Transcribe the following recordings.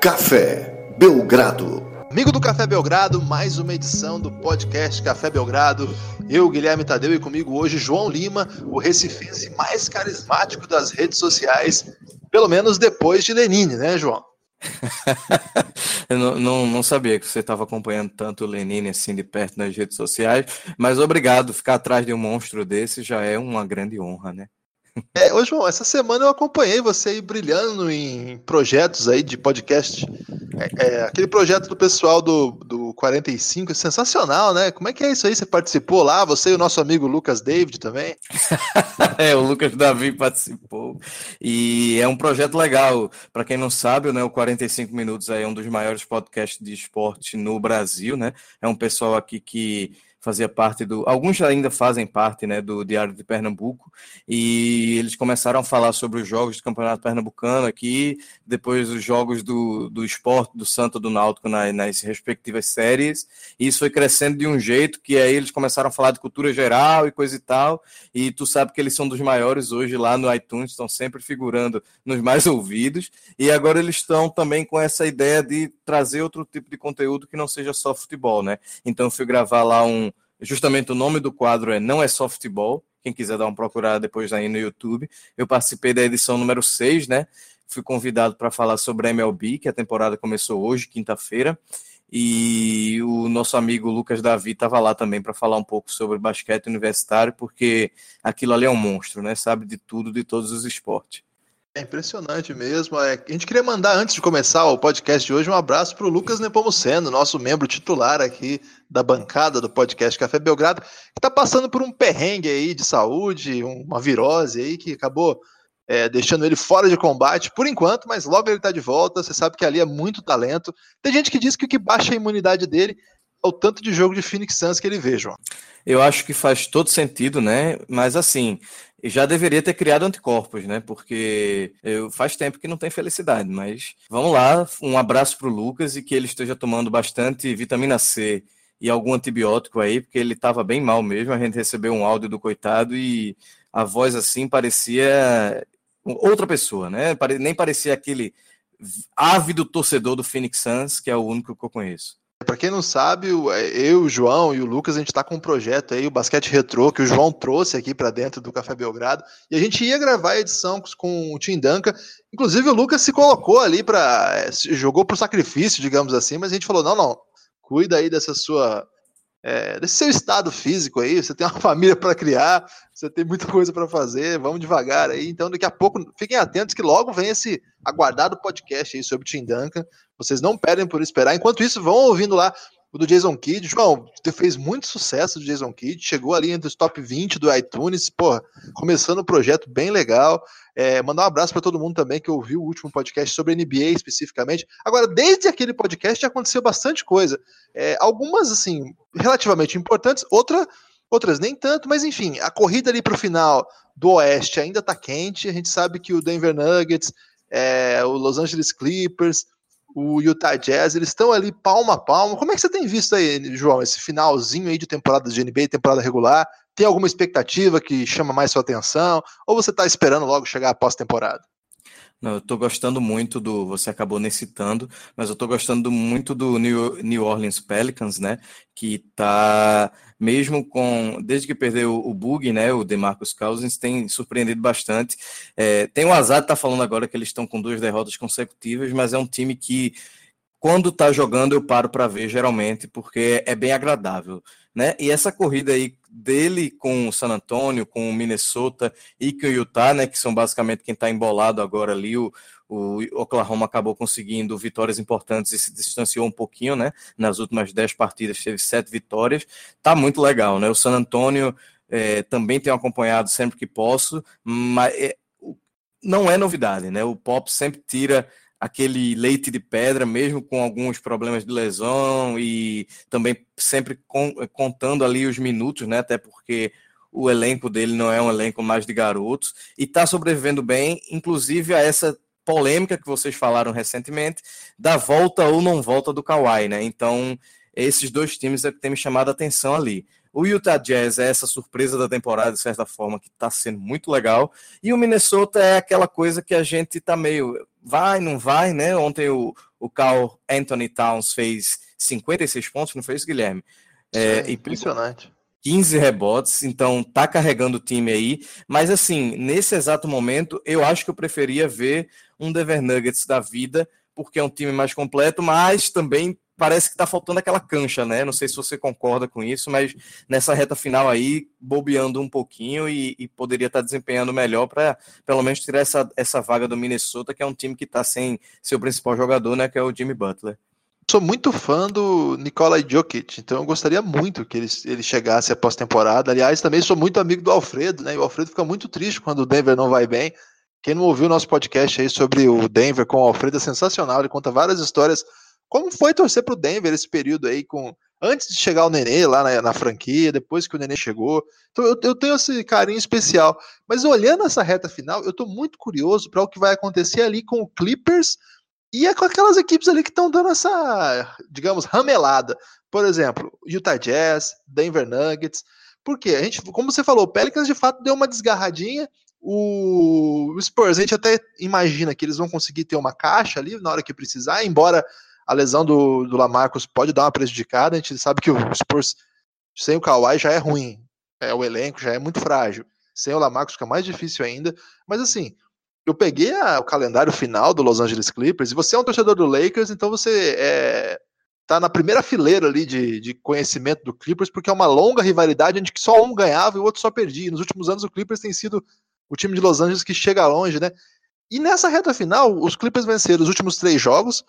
Café Belgrado. Amigo do Café Belgrado, mais uma edição do podcast Café Belgrado. Eu, Guilherme Tadeu, e comigo hoje João Lima, o recifense mais carismático das redes sociais, pelo menos depois de Lenine, né, João? Eu não, não, não, sabia que você estava acompanhando tanto o Lenine assim de perto nas redes sociais, mas obrigado. Ficar atrás de um monstro desse já é uma grande honra, né? É, ô João, essa semana eu acompanhei você aí brilhando em projetos aí de podcast. É, é, aquele projeto do pessoal do, do 45 é sensacional, né? Como é que é isso aí? Você participou lá? Você e o nosso amigo Lucas David também? é, o Lucas Davi participou. E é um projeto legal. Para quem não sabe, né, o 45 Minutos é um dos maiores podcasts de esporte no Brasil, né? É um pessoal aqui que fazia parte do. Alguns ainda fazem parte né, do Diário de Pernambuco, e eles começaram a falar sobre os jogos do Campeonato Pernambucano aqui, depois os jogos do, do esporte do Santo do Náutico nas, nas respectivas séries, e isso foi crescendo de um jeito que aí eles começaram a falar de cultura geral e coisa e tal, e tu sabe que eles são dos maiores hoje lá no iTunes, estão sempre figurando nos mais ouvidos, e agora eles estão também com essa ideia de trazer outro tipo de conteúdo que não seja só futebol, né? Então eu fui gravar lá um Justamente o nome do quadro é Não é Softball. Quem quiser dar uma procurada depois aí no YouTube. Eu participei da edição número 6, né? Fui convidado para falar sobre a MLB, que a temporada começou hoje, quinta-feira. E o nosso amigo Lucas Davi estava lá também para falar um pouco sobre basquete universitário, porque aquilo ali é um monstro, né? Sabe de tudo, de todos os esportes. É impressionante mesmo. É, a gente queria mandar, antes de começar o podcast de hoje, um abraço para o Lucas Nepomuceno, nosso membro titular aqui da bancada do podcast Café Belgrado, que está passando por um perrengue aí de saúde, uma virose aí que acabou é, deixando ele fora de combate por enquanto, mas logo ele está de volta. Você sabe que ali é muito talento. Tem gente que diz que o que baixa a imunidade dele é o tanto de jogo de Phoenix Suns que ele vê, João. Eu acho que faz todo sentido, né? Mas assim, já deveria ter criado anticorpos, né? Porque eu, faz tempo que não tem felicidade, mas vamos lá, um abraço para o Lucas e que ele esteja tomando bastante vitamina C e algum antibiótico aí, porque ele estava bem mal mesmo. A gente recebeu um áudio do coitado e a voz assim parecia outra pessoa, né? Nem parecia aquele ávido torcedor do Phoenix Suns, que é o único que eu conheço. Para quem não sabe, é, eu, o João e o Lucas, a gente está com um projeto aí, o Basquete Retrô, que o João trouxe aqui para dentro do Café Belgrado, e a gente ia gravar a edição com o Tim Duncan. Inclusive, o Lucas se colocou ali para. É, jogou pro sacrifício, digamos assim, mas a gente falou: não, não, cuida aí dessa sua é, desse seu estado físico aí, você tem uma família para criar, você tem muita coisa para fazer, vamos devagar aí. Então, daqui a pouco, fiquem atentos que logo vem esse aguardado podcast aí sobre Tim Duncan. Vocês não perdem por esperar. Enquanto isso, vão ouvindo lá do Jason Kidd. João, fez muito sucesso do Jason Kidd, chegou ali entre os top 20 do iTunes, porra, começando um projeto bem legal. É, mandar um abraço para todo mundo também que ouviu o último podcast sobre NBA especificamente. Agora, desde aquele podcast aconteceu bastante coisa. É, algumas, assim, relativamente importantes, outra, outras nem tanto, mas enfim, a corrida ali para o final do Oeste ainda está quente. A gente sabe que o Denver Nuggets, é, o Los Angeles Clippers, o Utah Jazz, eles estão ali palmo a palmo. Como é que você tem visto aí, João, esse finalzinho aí de temporada de NBA, temporada regular? Tem alguma expectativa que chama mais sua atenção? Ou você está esperando logo chegar a pós-temporada? Não, eu tô gostando muito do. Você acabou nem citando, mas eu tô gostando muito do New, New Orleans Pelicans, né? Que tá, mesmo com. Desde que perdeu o Bug, né? O DeMarcus Cousins, tem surpreendido bastante. É, tem o azar de tá falando agora que eles estão com duas derrotas consecutivas, mas é um time que quando tá jogando eu paro para ver geralmente, porque é bem agradável, né? E essa corrida aí dele com o San Antonio, com o Minnesota e com o Utah, né, que são basicamente quem está embolado agora ali, o, o Oklahoma acabou conseguindo vitórias importantes e se distanciou um pouquinho, né? Nas últimas dez partidas teve sete vitórias. Tá muito legal, né? O San Antonio é, também tenho acompanhado sempre que posso, mas é, não é novidade, né? O Pop sempre tira aquele leite de pedra, mesmo com alguns problemas de lesão e também sempre contando ali os minutos, né? Até porque o elenco dele não é um elenco mais de garotos e está sobrevivendo bem, inclusive a essa polêmica que vocês falaram recentemente da volta ou não volta do Kawhi, né? Então, esses dois times é que tem me chamado a atenção ali. O Utah Jazz é essa surpresa da temporada, de certa forma, que está sendo muito legal. E o Minnesota é aquela coisa que a gente está meio vai, não vai, né? Ontem o, o Carl Anthony Towns fez 56 pontos, não fez, Guilherme? É, impressionante. 15 rebotes, então tá carregando o time aí. Mas assim, nesse exato momento, eu acho que eu preferia ver um Denver Nuggets da vida, porque é um time mais completo, mas também parece que tá faltando aquela cancha, né? Não sei se você concorda com isso, mas nessa reta final aí, bobeando um pouquinho e, e poderia estar tá desempenhando melhor para pelo menos tirar essa, essa vaga do Minnesota, que é um time que está sem seu principal jogador, né? Que é o Jimmy Butler sou muito fã do Nikola Jokic, então eu gostaria muito que ele, ele chegasse após temporada. Aliás, também sou muito amigo do Alfredo, né? E o Alfredo fica muito triste quando o Denver não vai bem. Quem não ouviu o nosso podcast aí sobre o Denver com o Alfredo é sensacional. Ele conta várias histórias. Como foi torcer para o Denver esse período aí, com antes de chegar o Nenê lá na, na franquia, depois que o Nenê chegou. Então eu, eu, tenho esse carinho especial. Mas olhando essa reta final, eu estou muito curioso para o que vai acontecer ali com o Clippers e é com aquelas equipes ali que estão dando essa, digamos, ramelada. Por exemplo, Utah Jazz, Denver Nuggets. Porque a gente, como você falou, o Pelicans de fato deu uma desgarradinha. O Spurs, a gente até imagina que eles vão conseguir ter uma caixa ali na hora que precisar, embora a lesão do, do Lamarcus pode dar uma prejudicada. A gente sabe que o Spurs sem o Kawhi já é ruim. É, o elenco já é muito frágil. Sem o Lamarcus fica mais difícil ainda. Mas assim, eu peguei a, o calendário final do Los Angeles Clippers e você é um torcedor do Lakers, então você é, tá na primeira fileira ali de, de conhecimento do Clippers, porque é uma longa rivalidade onde só um ganhava e o outro só perdia. E nos últimos anos o Clippers tem sido o time de Los Angeles que chega longe, né? E nessa reta final, os Clippers venceram os últimos três jogos,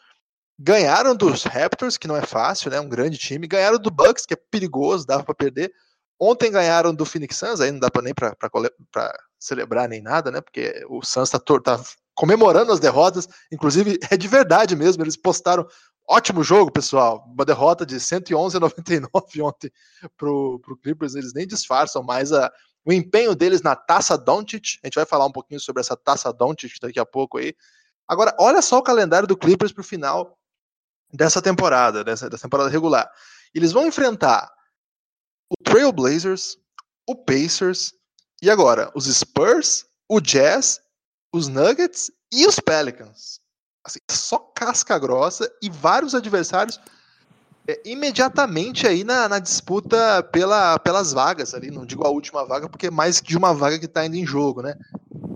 ganharam dos Raptors, que não é fácil, né? Um grande time, ganharam do Bucks, que é perigoso, dava para perder. Ontem ganharam do Phoenix Suns, aí não dá para nem para celebrar nem nada, né? Porque o Suns está tá comemorando as derrotas, inclusive é de verdade mesmo. Eles postaram ótimo jogo, pessoal. Uma derrota de 111 a 99 ontem pro, pro Clippers. Eles nem disfarçam mais a, o empenho deles na Taça Doncic. A gente vai falar um pouquinho sobre essa Taça Doncic daqui a pouco aí. Agora, olha só o calendário do Clippers para o final dessa temporada, dessa, dessa temporada regular. Eles vão enfrentar o Trail Blazers, o Pacers, e agora, os Spurs, o Jazz, os Nuggets e os Pelicans. Assim, só casca grossa e vários adversários é, imediatamente aí na, na disputa pela, pelas vagas ali. Não digo a última vaga, porque é mais de uma vaga que está ainda em jogo, né?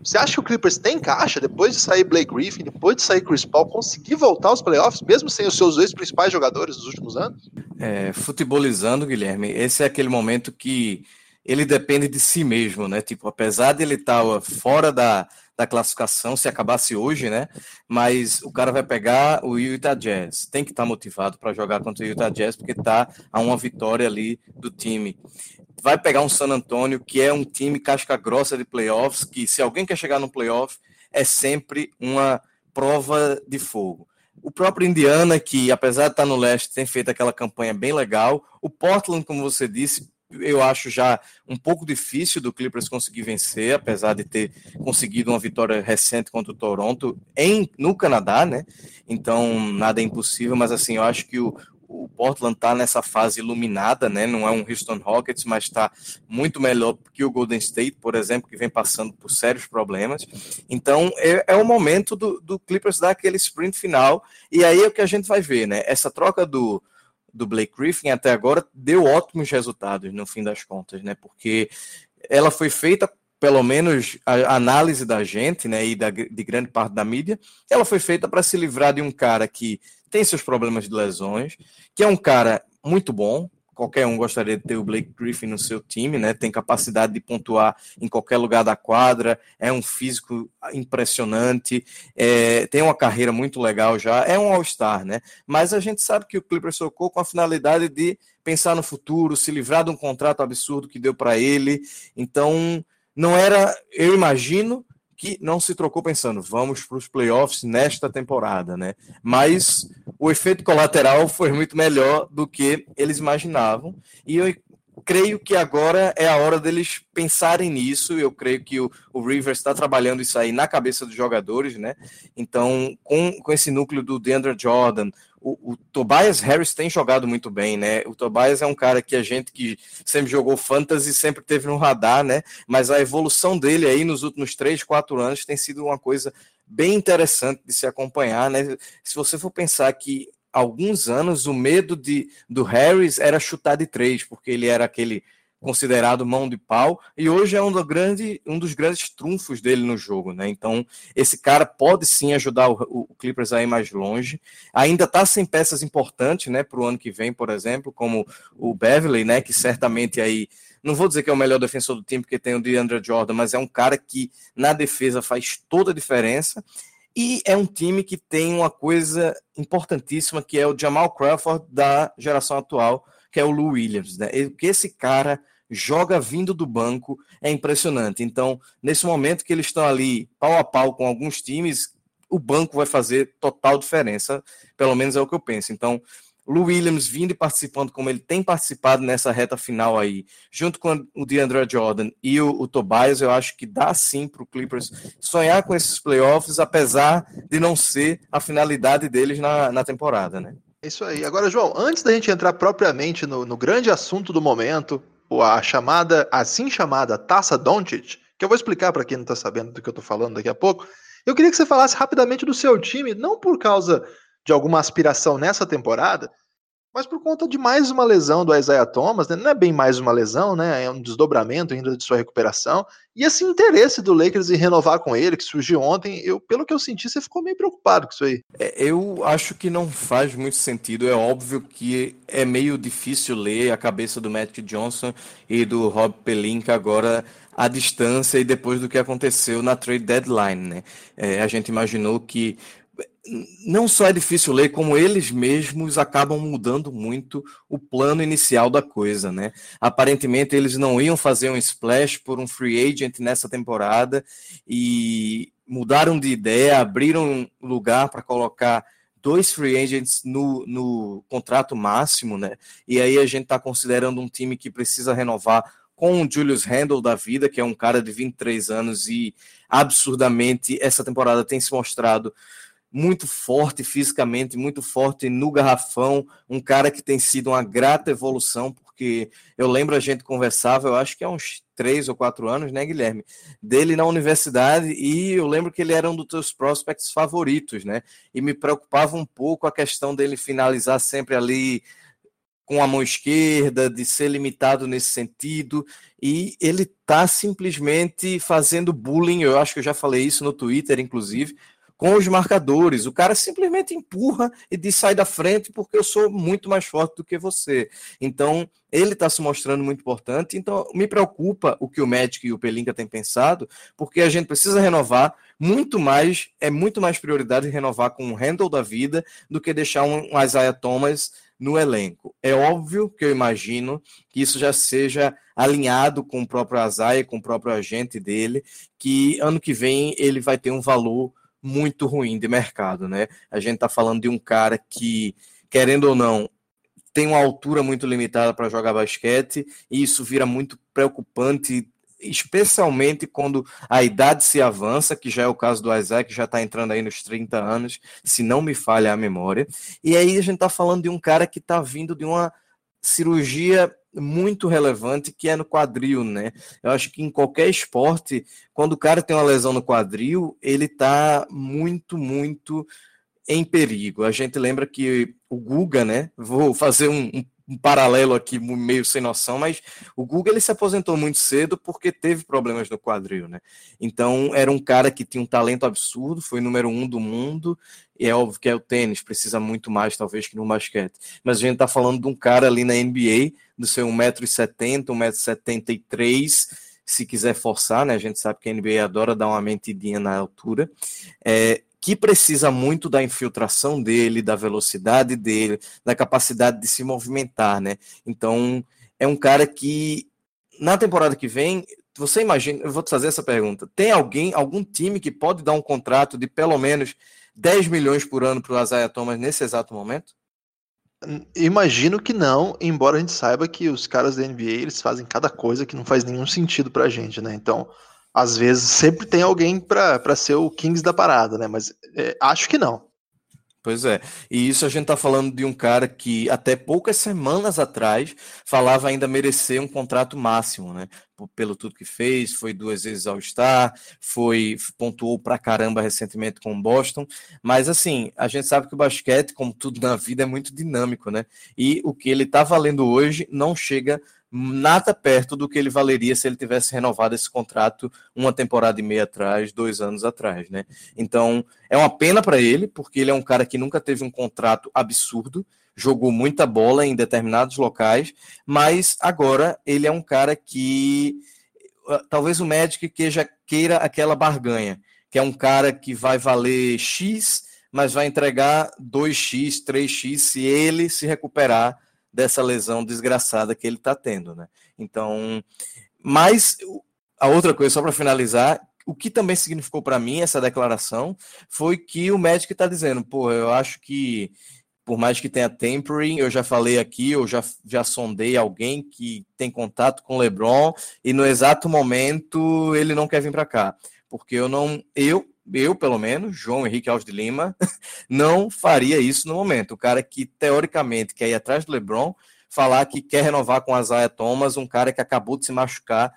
Você acha que o Clippers tem caixa depois de sair Blake Griffin, depois de sair Chris Paul, conseguir voltar aos playoffs, mesmo sem os seus dois principais jogadores dos últimos anos? É, futebolizando, Guilherme, esse é aquele momento que ele depende de si mesmo, né? Tipo, apesar de ele estar tá, fora da, da classificação, se acabasse hoje, né? Mas o cara vai pegar o Utah Jazz. Tem que estar tá motivado para jogar contra o Utah Jazz, porque está a uma vitória ali do time. Vai pegar um San Antonio, que é um time casca grossa de playoffs, que se alguém quer chegar no playoff, é sempre uma prova de fogo. O próprio Indiana, que apesar de estar no leste, tem feito aquela campanha bem legal. O Portland, como você disse, eu acho já um pouco difícil do Clippers conseguir vencer, apesar de ter conseguido uma vitória recente contra o Toronto em, no Canadá, né? Então nada é impossível, mas assim, eu acho que o, o Portland está nessa fase iluminada, né? Não é um Houston Rockets, mas está muito melhor que o Golden State, por exemplo, que vem passando por sérios problemas. Então é, é o momento do, do Clippers dar aquele sprint final, e aí é o que a gente vai ver, né? Essa troca do do Blake Griffin até agora deu ótimos resultados no fim das contas, né? Porque ela foi feita, pelo menos a análise da gente, né, e da, de grande parte da mídia, ela foi feita para se livrar de um cara que tem seus problemas de lesões, que é um cara muito bom, qualquer um gostaria de ter o Blake Griffin no seu time, né? Tem capacidade de pontuar em qualquer lugar da quadra, é um físico impressionante, é, tem uma carreira muito legal já, é um All-Star, né? Mas a gente sabe que o Clippers socou com a finalidade de pensar no futuro, se livrar de um contrato absurdo que deu para ele. Então, não era, eu imagino, que não se trocou pensando, vamos para os playoffs nesta temporada, né? Mas o efeito colateral foi muito melhor do que eles imaginavam. E eu creio que agora é a hora deles pensarem nisso. Eu creio que o, o Rivers está trabalhando isso aí na cabeça dos jogadores, né? Então, com, com esse núcleo do DeAndre Jordan, o, o, Tobias Harris tem jogado muito bem, né? O Tobias é um cara que a gente que sempre jogou fantasy sempre teve no radar, né? Mas a evolução dele aí nos últimos três, quatro anos tem sido uma coisa bem interessante de se acompanhar, né? Se você for pensar que alguns anos o medo de, do Harris era chutar de três, porque ele era aquele considerado mão de pau, e hoje é um, do grande, um dos grandes trunfos dele no jogo, né? Então, esse cara pode sim ajudar o, o Clippers a ir mais longe. Ainda está sem peças importantes, né, para o ano que vem, por exemplo, como o Beverly, né, que certamente aí não vou dizer que é o melhor defensor do time, porque tem o DeAndre Jordan, mas é um cara que na defesa faz toda a diferença. E é um time que tem uma coisa importantíssima, que é o Jamal Crawford da geração atual, que é o Lou Williams. Né? Esse cara joga vindo do banco é impressionante. Então, nesse momento que eles estão ali pau a pau com alguns times, o banco vai fazer total diferença, pelo menos é o que eu penso. Então, Lou Williams vindo e participando como ele tem participado nessa reta final aí, junto com o DeAndre Jordan e o, o Tobias, eu acho que dá sim para o Clippers sonhar com esses playoffs, apesar de não ser a finalidade deles na, na temporada, né? Isso aí. Agora, João, antes da gente entrar propriamente no, no grande assunto do momento, a chamada, assim chamada Taça Doncic, que eu vou explicar para quem não está sabendo do que eu estou falando daqui a pouco. Eu queria que você falasse rapidamente do seu time, não por causa de alguma aspiração nessa temporada, mas por conta de mais uma lesão do Isaiah Thomas, né? não é bem mais uma lesão, né? É um desdobramento ainda de sua recuperação. E esse interesse do Lakers em renovar com ele, que surgiu ontem, eu, pelo que eu senti, você ficou meio preocupado com isso aí. É, eu acho que não faz muito sentido. É óbvio que é meio difícil ler a cabeça do Magic Johnson e do Rob Pelinka agora à distância e depois do que aconteceu na trade deadline, né? É, a gente imaginou que não só é difícil ler, como eles mesmos acabam mudando muito o plano inicial da coisa, né? Aparentemente eles não iam fazer um splash por um free agent nessa temporada e mudaram de ideia, abriram lugar para colocar dois free agents no, no contrato máximo, né? E aí a gente está considerando um time que precisa renovar com o Julius Randle da vida, que é um cara de 23 anos e absurdamente essa temporada tem se mostrado muito forte fisicamente, muito forte no garrafão, um cara que tem sido uma grata evolução, porque eu lembro a gente conversava, eu acho que há uns três ou quatro anos, né, Guilherme, dele na universidade, e eu lembro que ele era um dos teus prospects favoritos, né, e me preocupava um pouco a questão dele finalizar sempre ali com a mão esquerda, de ser limitado nesse sentido, e ele tá simplesmente fazendo bullying, eu acho que eu já falei isso no Twitter, inclusive, com os marcadores. O cara simplesmente empurra e diz sai da frente porque eu sou muito mais forte do que você. Então, ele está se mostrando muito importante. Então, me preocupa o que o Magic e o Pelinka têm pensado, porque a gente precisa renovar muito mais, é muito mais prioridade renovar com um handle da vida do que deixar um Isaiah Thomas no elenco. É óbvio que eu imagino que isso já seja alinhado com o próprio Isaiah, com o próprio agente dele, que ano que vem ele vai ter um valor muito ruim de mercado, né? A gente está falando de um cara que, querendo ou não, tem uma altura muito limitada para jogar basquete, e isso vira muito preocupante, especialmente quando a idade se avança, que já é o caso do Isaac, já está entrando aí nos 30 anos, se não me falha a memória. E aí a gente está falando de um cara que está vindo de uma cirurgia muito relevante que é no quadril, né? Eu acho que em qualquer esporte, quando o cara tem uma lesão no quadril, ele tá muito, muito em perigo. A gente lembra que o Guga, né? Vou fazer um, um um paralelo aqui meio sem noção, mas o Guga ele se aposentou muito cedo porque teve problemas no quadril, né? Então era um cara que tinha um talento absurdo, foi número um do mundo, e é óbvio que é o tênis, precisa muito mais talvez que no basquete. Mas a gente tá falando de um cara ali na NBA, do seu 1,70m, 1,73m, se quiser forçar, né? A gente sabe que a NBA adora dar uma mentidinha na altura. É, que precisa muito da infiltração dele, da velocidade dele, da capacidade de se movimentar, né? Então, é um cara que na temporada que vem, você imagina, eu vou te fazer essa pergunta: tem alguém, algum time que pode dar um contrato de pelo menos 10 milhões por ano para o Isaiah Thomas nesse exato momento? Imagino que não, embora a gente saiba que os caras da NBA eles fazem cada coisa que não faz nenhum sentido pra gente, né? Então, às vezes sempre tem alguém para ser o Kings da parada, né? Mas é, acho que não. Pois é. E isso a gente está falando de um cara que até poucas semanas atrás falava ainda merecer um contrato máximo, né? Pelo tudo que fez, foi duas vezes ao Star, foi pontuou pra caramba recentemente com o Boston. Mas assim, a gente sabe que o basquete, como tudo na vida, é muito dinâmico, né? E o que ele está valendo hoje não chega nada perto do que ele valeria se ele tivesse renovado esse contrato uma temporada e meia atrás, dois anos atrás, né? Então é uma pena para ele, porque ele é um cara que nunca teve um contrato absurdo, jogou muita bola em determinados locais, mas agora ele é um cara que ah, talvez o Magic queira, queira aquela barganha, que é um cara que vai valer X, mas vai entregar 2x, 3x se ele se recuperar dessa lesão desgraçada que ele está tendo, né? Então, mas a outra coisa, só para finalizar, o que também significou para mim essa declaração foi que o médico está dizendo, pô, eu acho que por mais que tenha tempering, eu já falei aqui, eu já, já sondei alguém que tem contato com o LeBron e no exato momento ele não quer vir para cá, porque eu não, eu eu, pelo menos, João Henrique Alves de Lima, não faria isso no momento. O cara que, teoricamente, quer ir atrás do LeBron, falar que quer renovar com a Zaya Thomas, um cara que acabou de se machucar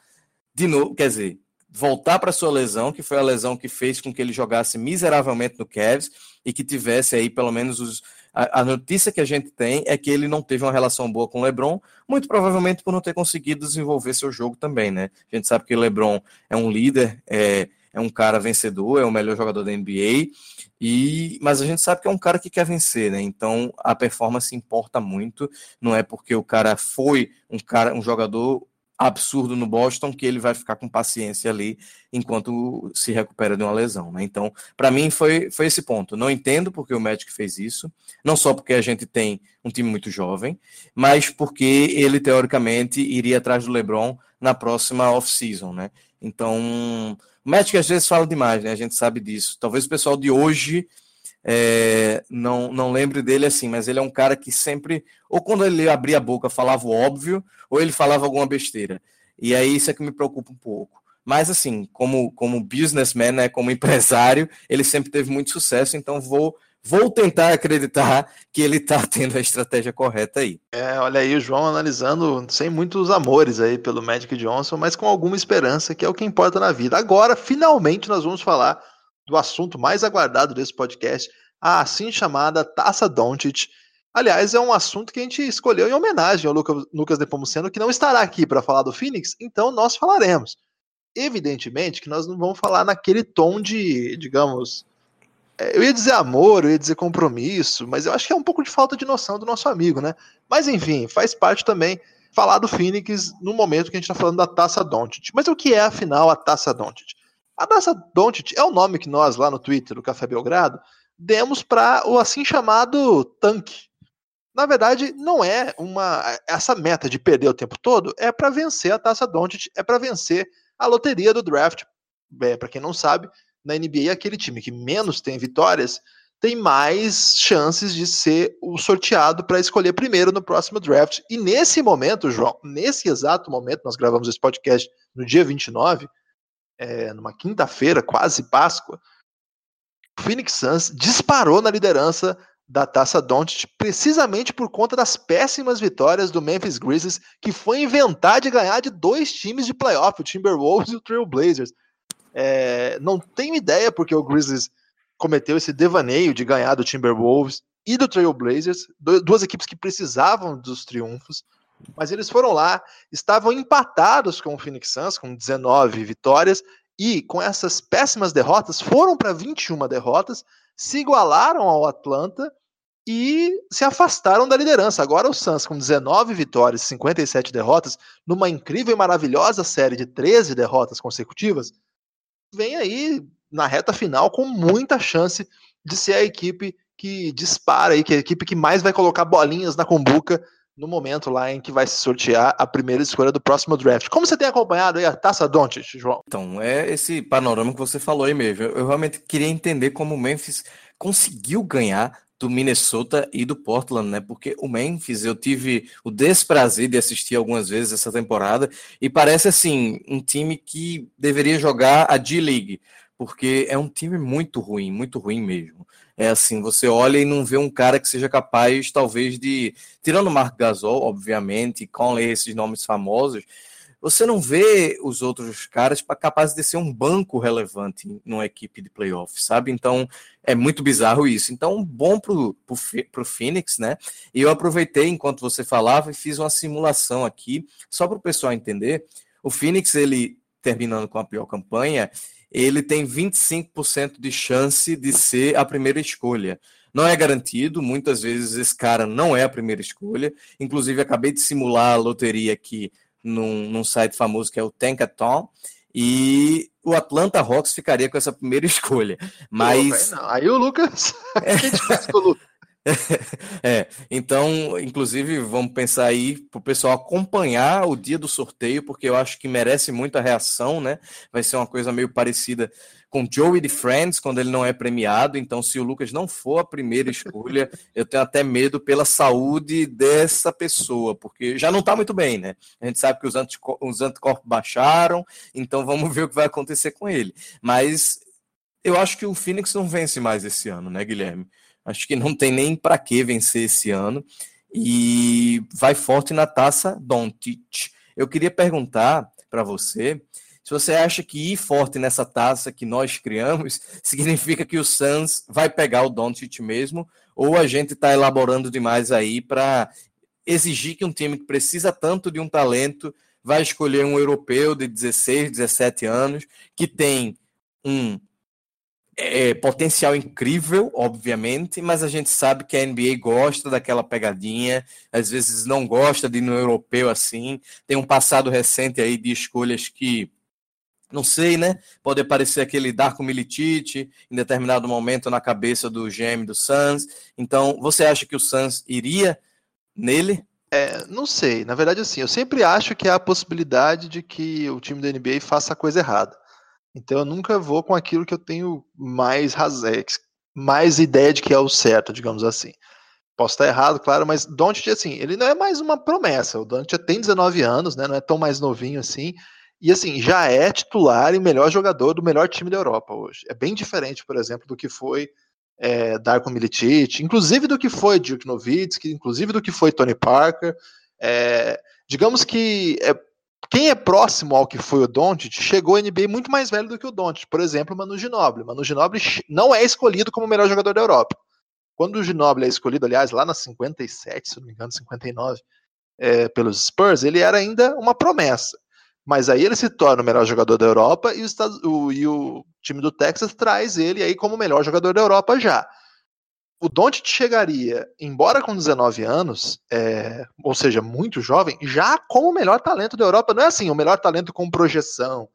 de novo, quer dizer, voltar para sua lesão, que foi a lesão que fez com que ele jogasse miseravelmente no Cavs e que tivesse aí pelo menos os, a, notícia que a gente tem é que ele não teve uma relação boa com o LeBron, muito provavelmente por não ter conseguido desenvolver seu jogo também, né? A gente sabe que o LeBron é um líder, é, é um cara vencedor, é o melhor jogador da NBA, e mas a gente sabe que é um cara que quer vencer, né? Então a performance importa muito, não é porque o cara foi um cara, um jogador absurdo no Boston que ele vai ficar com paciência ali enquanto se recupera de uma lesão, né? Então, para mim foi, foi esse ponto. Não entendo porque o Magic fez isso, não só porque a gente tem um time muito jovem, mas porque ele teoricamente iria atrás do LeBron na próxima off-season, né? Então, o Magic às vezes fala demais, né? A gente sabe disso. Talvez o pessoal de hoje é, não, não lembre dele assim, mas ele é um cara que sempre, ou quando ele abria a boca, falava o óbvio, ou ele falava alguma besteira. E aí isso é que me preocupa um pouco. Mas assim, como, como businessman, né, como empresário, ele sempre teve muito sucesso, então vou vou tentar acreditar que ele está tendo a estratégia correta aí. É, olha aí o João analisando sem muitos amores aí pelo Magic Johnson, mas com alguma esperança, que é o que importa na vida. Agora, finalmente, nós vamos falar do assunto mais aguardado desse podcast, a assim chamada Taça Doncic. Aliás, é um assunto que a gente escolheu em homenagem ao Lucas, Lucas Nepomuceno, que não estará aqui para falar do Phoenix, então nós falaremos. Evidentemente que nós não vamos falar naquele tom de, digamos, eu ia dizer amor, eu ia dizer compromisso, mas eu acho que é um pouco de falta de noção do nosso amigo, né? Mas enfim, faz parte também falar do Phoenix no momento que a gente está falando da Taça Doncic. Mas o que é, afinal, a Taça Doncic? A Taça Doncic é o nome que nós, lá no Twitter, do Café Belgrado, demos para o assim chamado tanque. Na verdade, não é uma. Essa meta de perder o tempo todo é para vencer a Taça Doncic, é para vencer a loteria do draft. É, para quem não sabe, na NBA, aquele time que menos tem vitórias tem mais chances de ser o sorteado para escolher primeiro no próximo draft. E nesse momento, João, nesse exato momento, nós gravamos esse podcast no dia 29, é, numa quinta-feira, quase Páscoa, o Phoenix Suns disparou na liderança da Taça Doncic precisamente por conta das péssimas vitórias do Memphis Grizzlies, que foi inventar de ganhar de dois times de playoff, o Timberwolves e o Trail Blazers. É, não tenho ideia porque o Grizzlies cometeu esse devaneio de ganhar do Timberwolves e do Trail Blazers, duas equipes que precisavam dos triunfos, mas eles foram lá, estavam empatados com o Phoenix Suns, com 19 vitórias, e com essas péssimas derrotas, foram para 21 derrotas, se igualaram ao Atlanta e se afastaram da liderança. Agora o Suns, com 19 vitórias e 57 derrotas, numa incrível e maravilhosa série de 13 derrotas consecutivas, vem aí na reta final com muita chance de ser a equipe que dispara aí, que é a equipe que mais vai colocar bolinhas na combuca no momento lá em que vai se sortear a primeira escolha do próximo draft. Como você tem acompanhado aí a Taça Doncic, João? Então, é esse panorama que você falou aí mesmo. Eu realmente queria entender como o Memphis conseguiu ganhar do Minnesota e do Portland, né? Porque o Memphis eu tive o desprazer de assistir algumas vezes essa temporada e parece assim um time que deveria jogar a D League, porque é um time muito ruim, muito ruim mesmo. É assim, você olha e não vê um cara que seja capaz, talvez, de. Tirando o Mark Gasol, obviamente, Conley, esses nomes famosos, você não vê os outros caras capazes de ser um banco relevante numa equipe de playoff, sabe? Então é muito bizarro isso. Então, bom pro, pro, pro Phoenix, né? E eu aproveitei enquanto você falava e fiz uma simulação aqui, só para o pessoal entender. O Phoenix, ele terminando com a pior campanha, ele tem 25% de chance de ser a primeira escolha. Não é garantido, muitas vezes esse cara não é a primeira escolha. Inclusive, acabei de simular a loteria aqui num, num site famoso que é o Tankathon, e o Atlanta Hawks ficaria com essa primeira escolha. Mas. Pô, Aí o Lucas. o Lucas. é, então, inclusive, vamos pensar aí para o pessoal acompanhar o dia do sorteio, porque eu acho que merece muita reação, né? Vai ser uma coisa meio parecida com Joey de Friends, quando ele não é premiado. Então, se o Lucas não for a primeira escolha, eu tenho até medo pela saúde dessa pessoa, porque já não está muito bem, né? A gente sabe que os, os anticorpos baixaram, então vamos ver o que vai acontecer com ele. Mas eu acho que o Phoenix não vence mais esse ano, né, Guilherme? Acho que não tem nem para que vencer esse ano. E vai forte na taça Doncic. Eu queria perguntar para você se você acha que ir forte nessa taça que nós criamos significa que o Suns vai pegar o Doncic mesmo, ou a gente está elaborando demais aí para exigir que um time que precisa tanto de um talento vai escolher um europeu de 16, 17 anos, que tem um é, potencial incrível, obviamente, mas a gente sabe que a NBA gosta daquela pegadinha, às vezes não gosta de ir no europeu assim. Tem um passado recente aí de escolhas que não sei, né? Pode aparecer aquele Darko Milicic em determinado momento na cabeça do GM do Suns. Então, você acha que o Suns iria nele? É, não sei. Na verdade, assim, eu sempre acho que há a possibilidade de que o time da NBA faça a coisa errada. Então eu nunca vou com aquilo que eu tenho mais razão, mais ideia de que é o certo, digamos assim. Posso estar errado, claro, mas Doncic, assim, ele não é mais uma promessa. O Doncic tem 19 anos, né? Não é tão mais novinho assim. E assim, já é titular e melhor jogador do melhor time da Europa hoje. É bem diferente, por exemplo, do que foi é, Darko Milicic, inclusive do que foi Dirk Nowitzki, inclusive do que foi Tony Parker. É, digamos que é, quem é próximo ao que foi o Doncic chegou à NBA muito mais velho do que o Doncic. Por exemplo, Manu Ginobili. Manu Ginobili não é escolhido como o melhor jogador da Europa. Quando o Ginobili é escolhido, aliás, lá na 57, se não me engano, 59, é, pelos Spurs, ele era ainda uma promessa. Mas aí ele se torna o melhor jogador da Europa e, o, e o time do Texas traz ele aí como o melhor jogador da Europa já o Doncic chegaria, embora com 19 anos, é, ou seja, muito jovem, já como o melhor talento da Europa. Não é assim, o melhor talento com projeção.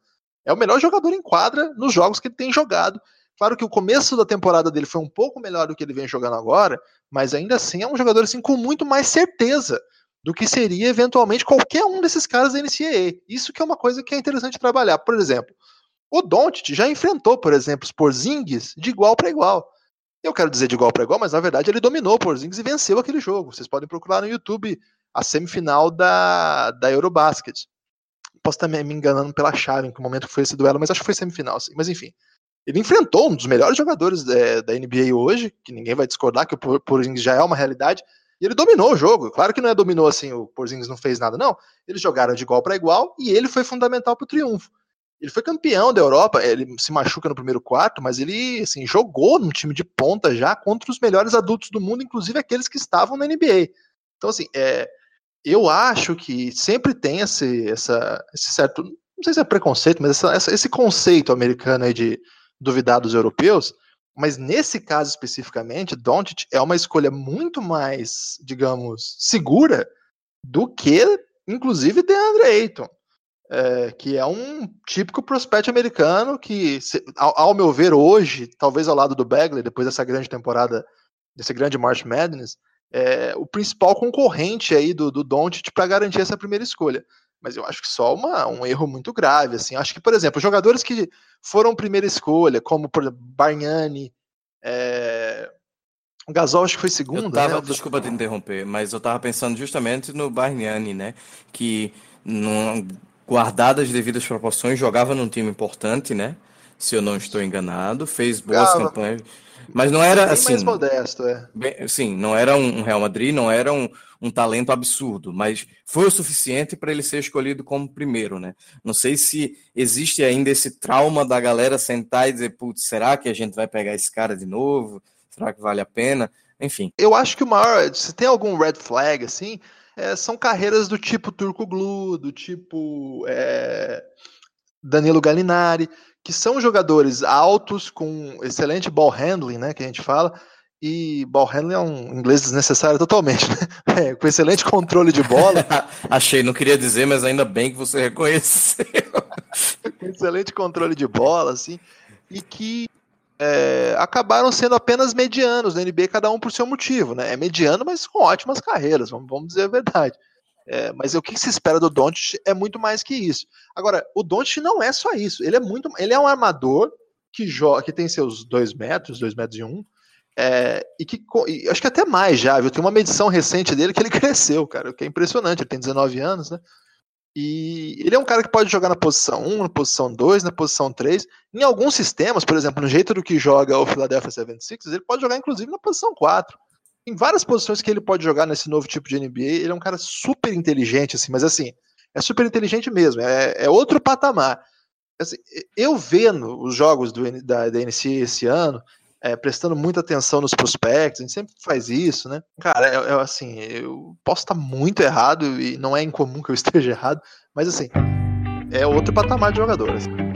É o melhor jogador em quadra nos jogos que ele tem jogado. Claro que o começo da temporada dele foi um pouco melhor do que ele vem jogando agora, mas ainda assim é um jogador assim com muito mais certeza do que seria eventualmente qualquer um desses caras da NCAA. Isso que é uma coisa que é interessante trabalhar. Por exemplo, o Doncic já enfrentou, por exemplo, os Porzingis de igual para igual. Eu quero dizer de igual para igual, mas na verdade ele dominou o Porzingis e venceu aquele jogo. Vocês podem procurar no YouTube a semifinal da, da Eurobasket. Posso estar me enganando pela chave em que momento foi esse duelo, mas acho que foi semifinal. Mas enfim, ele enfrentou um dos melhores jogadores é, da NBA hoje, que ninguém vai discordar que o Porzingis já é uma realidade, e ele dominou o jogo. Claro que não é dominou assim, o Porzingis não fez nada, não. Eles jogaram de igual para igual e ele foi fundamental para o triunfo. Ele foi campeão da Europa, ele se machuca no primeiro quarto, mas ele assim, jogou num time de ponta já contra os melhores adultos do mundo, inclusive aqueles que estavam na NBA. Então, assim, é, eu acho que sempre tem esse, essa, esse certo, não sei se é preconceito, mas essa, essa, esse conceito americano aí de duvidar dos europeus, mas nesse caso especificamente, Doncic é uma escolha muito mais, digamos, segura do que, inclusive, DeAndre Ayton é, que é um típico prospect americano que, se, ao, ao, meu ver, hoje, talvez ao lado do Bagley, depois dessa grande temporada, desse grande March Madness, é o principal concorrente aí do, do Doncic para garantir essa primeira escolha. Mas eu acho que só uma, um erro muito grave. Assim. Acho que, por exemplo, jogadores que foram primeira escolha, como por exemplo, Bargnani, é... O Gasol acho que foi segundo. Eu tava, né? Desculpa te interromper, mas eu tava pensando justamente no Bargnani, né? Que não guardadas as devidas proporções, jogava num time importante, né? se eu não estou enganado, fez boas campanhas. Mas não era assim. mais modesto, é. Bem, sim, não era um Real Madrid, não era um, um talento absurdo, mas foi o suficiente para ele ser escolhido como primeiro, né? Não sei se existe ainda esse trauma da galera sentar e dizer, putz, será que a gente vai pegar esse cara de novo? Será que vale a pena? Enfim. Eu acho que o maior, se tem algum red flag assim, é, são carreiras do tipo Turco Glu, do tipo é, Danilo Gallinari, que são jogadores altos com excelente ball handling, né, que a gente fala, e ball handling é um inglês desnecessário totalmente, né? É, com excelente controle de bola. Achei, não queria dizer, mas ainda bem que você reconheceu. excelente controle de bola, assim, e que é, acabaram sendo apenas medianos na NBA, cada um por seu motivo, né? É mediano, mas com ótimas carreiras, vamos, vamos dizer a verdade. É, mas o que se espera do Doncic é muito mais que isso. Agora, o Doncic não é só isso. Ele é muito, ele é um armador que joga, que tem seus dois metros, dois metros e um, é, e que e acho que até mais já, viu? Tem uma medição recente dele que ele cresceu, cara, o que é impressionante. Ele tem 19 anos, né? E ele é um cara que pode jogar na posição 1, na posição 2, na posição 3. Em alguns sistemas, por exemplo, no jeito do que joga o Philadelphia 76ers, ele pode jogar inclusive na posição 4. Em várias posições que ele pode jogar nesse novo tipo de NBA, ele é um cara super inteligente, assim, mas assim, é super inteligente mesmo, é, é outro patamar. Assim, eu vendo os jogos do, da, da NCA esse ano, é, prestando muita atenção nos prospectos, a gente sempre faz isso, né? Cara, é, é, assim, eu posso estar muito errado e não é incomum que eu esteja errado, mas assim, é outro patamar de jogadores. Assim.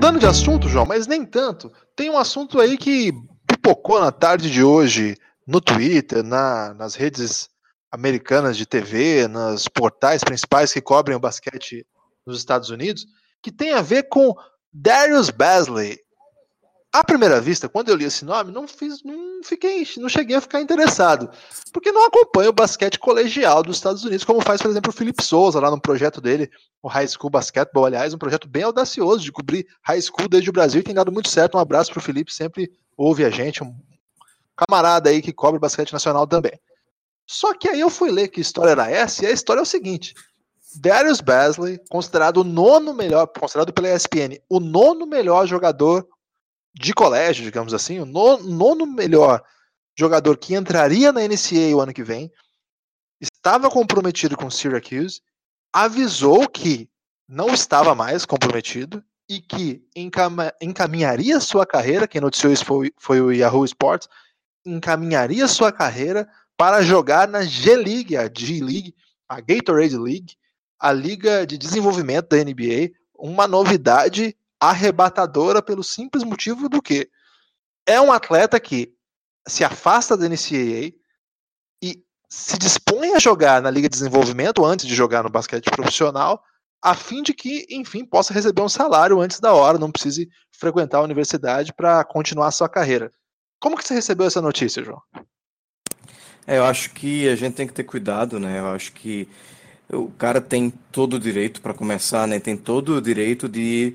Dando de assunto, João, mas nem tanto. Tem um assunto aí que pipocou na tarde de hoje no Twitter, na, nas redes americanas de TV, nos portais principais que cobrem o basquete nos Estados Unidos, que tem a ver com Darius Basley. À primeira vista, quando eu li esse nome, não fiz, não fiquei, não cheguei a ficar interessado, porque não acompanho o basquete colegial dos Estados Unidos, como faz, por exemplo, o Felipe Souza lá no projeto dele, o High School Basketball, aliás, um projeto bem audacioso de cobrir high school desde o Brasil e tem dado muito certo. Um abraço para o Felipe, sempre ouve a gente, um camarada aí que cobre basquete nacional também. Só que aí eu fui ler que história era essa, e a história é o seguinte: Darius Basley, considerado o nono melhor, considerado pela ESPN, o nono melhor jogador de colégio, digamos assim, o nono, melhor jogador que entraria na NCAA o ano que vem, estava comprometido com Syracuse, avisou que não estava mais comprometido e que encaminharia sua carreira, quem noticiou isso foi, foi o Yahoo Sports, encaminharia sua carreira para jogar na G-League, a G-League, a Gatorade League, a Liga de Desenvolvimento da NBA uma novidade arrebatadora pelo simples motivo do que é um atleta que se afasta da NCAA e se dispõe a jogar na Liga de Desenvolvimento antes de jogar no basquete profissional, a fim de que, enfim, possa receber um salário antes da hora, não precise frequentar a universidade para continuar a sua carreira. Como que você recebeu essa notícia, João? É, eu acho que a gente tem que ter cuidado, né? Eu acho que o cara tem todo o direito para começar, né? Tem todo o direito de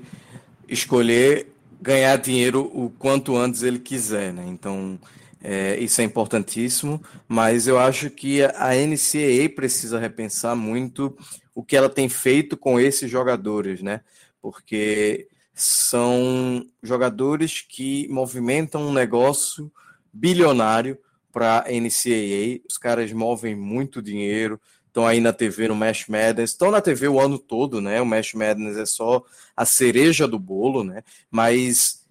escolher ganhar dinheiro o quanto antes ele quiser, né? Então, é, isso é importantíssimo, mas eu acho que a NCAA precisa repensar muito o que ela tem feito com esses jogadores, né? Porque são jogadores que movimentam um negócio bilionário para a NCAA. Os caras movem muito dinheiro, estão aí na TV no Mesh Madness, estão na TV o ano todo, né? O Mesh Madness é só a cereja do bolo, né? Mas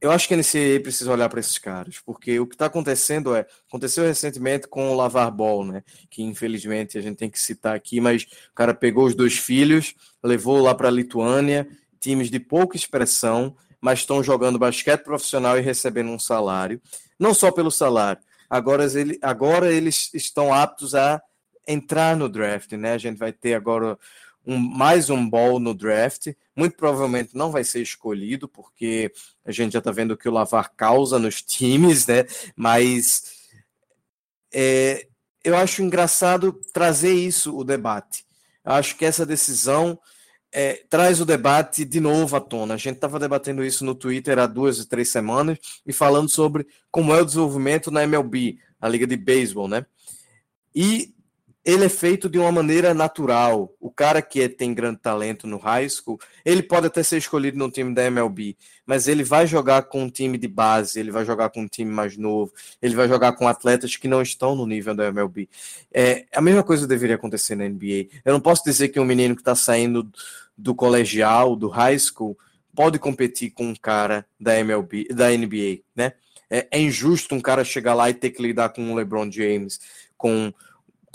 eu acho que a NCAA precisa olhar para esses caras, porque o que está acontecendo é, aconteceu recentemente com o Lavar Ball, né? Que infelizmente a gente tem que citar aqui, mas o cara pegou os dois filhos, levou lá para a Lituânia, times de pouca expressão, mas estão jogando basquete profissional e recebendo um salário, não só pelo salário. Agora, ele, agora eles estão aptos a entrar no draft, né? A gente vai ter agora um, mais um ball no draft. Muito provavelmente não vai ser escolhido, porque a gente já está vendo que o Lavar causa nos times, né? Mas é, eu acho engraçado trazer isso, o debate. Eu acho que essa decisão é, traz o debate de novo à tona. A gente estava debatendo isso no Twitter há duas, três semanas e falando sobre como é o desenvolvimento na MLB, a Liga de Beisebol, né? E ele é feito de uma maneira natural. O cara que é, tem grande talento no high school, ele pode até ser escolhido no time da MLB, mas ele vai jogar com um time de base, ele vai jogar com um time mais novo, ele vai jogar com atletas que não estão no nível da MLB. É, a mesma coisa deveria acontecer na NBA. Eu não posso dizer que um menino que está saindo do colegial, do high school, pode competir com um cara da MLB, da NBA, né? É, é injusto um cara chegar lá e ter que lidar com o LeBron James, com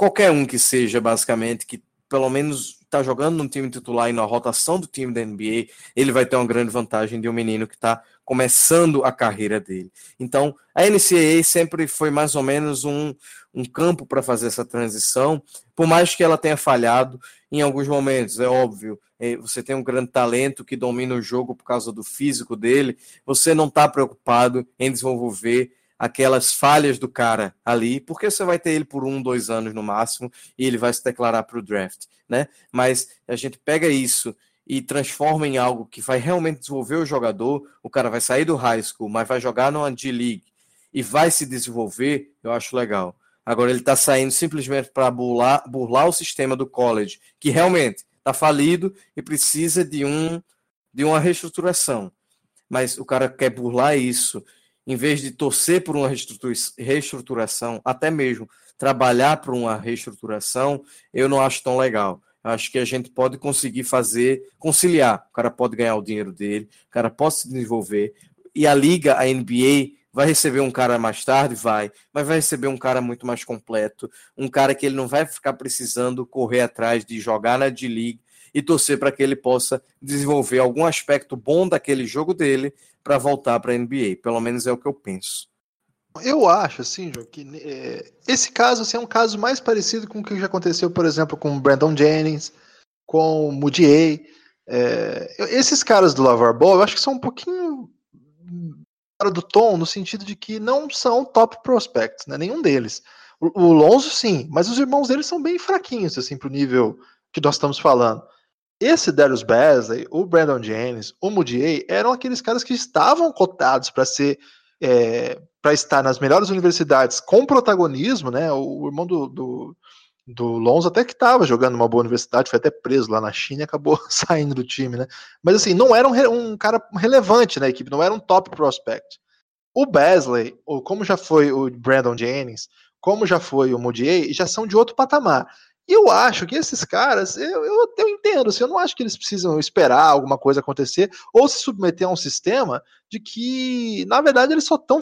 qualquer um que seja, basicamente, que pelo menos está jogando no time titular e na rotação do time da NBA, ele vai ter uma grande vantagem de um menino que está começando a carreira dele. Então, a NCAA sempre foi mais ou menos um, um campo para fazer essa transição, por mais que ela tenha falhado em alguns momentos, é óbvio. É, você tem um grande talento que domina o jogo por causa do físico dele, você não está preocupado em desenvolver aquelas falhas do cara ali, porque você vai ter ele por um, dois anos no máximo e ele vai se declarar para o draft, né? Mas a gente pega isso e transforma em algo que vai realmente desenvolver o jogador, o cara vai sair do high school, mas vai jogar numa D-League e vai se desenvolver, eu acho legal. Agora ele está saindo simplesmente para burlar, burlar o sistema do college, que realmente está falido e precisa de um de uma reestruturação. Mas o cara quer burlar isso em vez de torcer por uma reestruturação, até mesmo trabalhar por uma reestruturação, eu não acho tão legal. Eu acho que a gente pode conseguir fazer, conciliar. O cara pode ganhar o dinheiro dele, o cara pode se desenvolver. E a liga, a NBA, vai receber um cara mais tarde? Vai. Mas vai receber um cara muito mais completo. Um cara que ele não vai ficar precisando correr atrás de jogar na D-League e torcer para que ele possa desenvolver algum aspecto bom daquele jogo dele para voltar para a NBA. Pelo menos é o que eu penso. Eu acho, assim, João, que é, esse caso assim, é um caso mais parecido com o que já aconteceu, por exemplo, com o Brandon Jennings, com o Moody. É, esses caras do Lavar Ball, eu acho que são um pouquinho fora do tom, no sentido de que não são top prospects, né? Nenhum deles. O, o Lonzo, sim, mas os irmãos deles são bem fraquinhos, assim, pro nível que nós estamos falando. Esse Darius Basley, o Brandon Jennings, o Moody eram aqueles caras que estavam cotados para ser é, para estar nas melhores universidades com protagonismo, né? O, irmão do, do, do Lonzo até que estava jogando uma boa universidade, foi até preso lá na China e acabou saindo do time, né? Mas assim, não era um, um cara relevante na equipe, não era um top prospect. O Basley, ou como já foi o Brandon Jennings, como já foi o Moody, já são de outro patamar. E eu acho que esses caras, eu, eu, eu entendo, assim, eu não acho que eles precisam esperar alguma coisa acontecer ou se submeter a um sistema de que, na verdade, eles só estão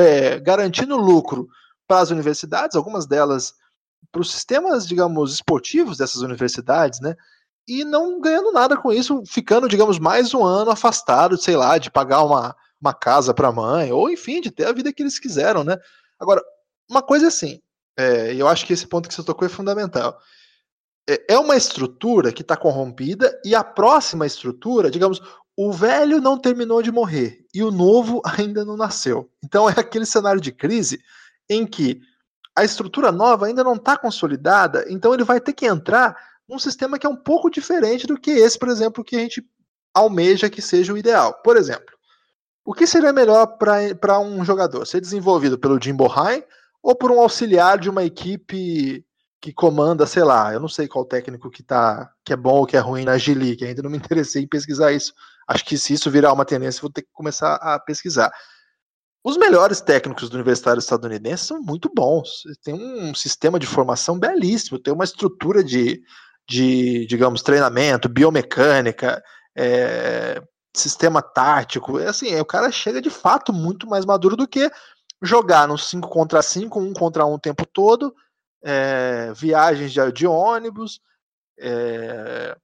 é, garantindo lucro para as universidades, algumas delas para os sistemas, digamos, esportivos dessas universidades, né? E não ganhando nada com isso, ficando, digamos, mais um ano afastado, sei lá, de pagar uma, uma casa para a mãe, ou enfim, de ter a vida que eles quiseram, né? Agora, uma coisa é assim, é, eu acho que esse ponto que você tocou é fundamental. É, é uma estrutura que está corrompida e a próxima estrutura, digamos, o velho não terminou de morrer e o novo ainda não nasceu. Então é aquele cenário de crise em que a estrutura nova ainda não está consolidada, então ele vai ter que entrar num sistema que é um pouco diferente do que esse, por exemplo, que a gente almeja que seja o ideal. Por exemplo, o que seria melhor para um jogador? Ser desenvolvido pelo Jim Bohain ou por um auxiliar de uma equipe que comanda, sei lá, eu não sei qual técnico que tá, que é bom ou que é ruim na Gili, que ainda não me interessei em pesquisar isso. Acho que se isso virar uma tendência, vou ter que começar a pesquisar. Os melhores técnicos do universitário estadunidense são muito bons. Tem um sistema de formação belíssimo, tem uma estrutura de, de digamos, treinamento, biomecânica, é, sistema tático. É assim, o cara chega de fato muito mais maduro do que jogar no 5 contra 5, 1 contra 1 o tempo todo, é, viagens de, de ônibus, é,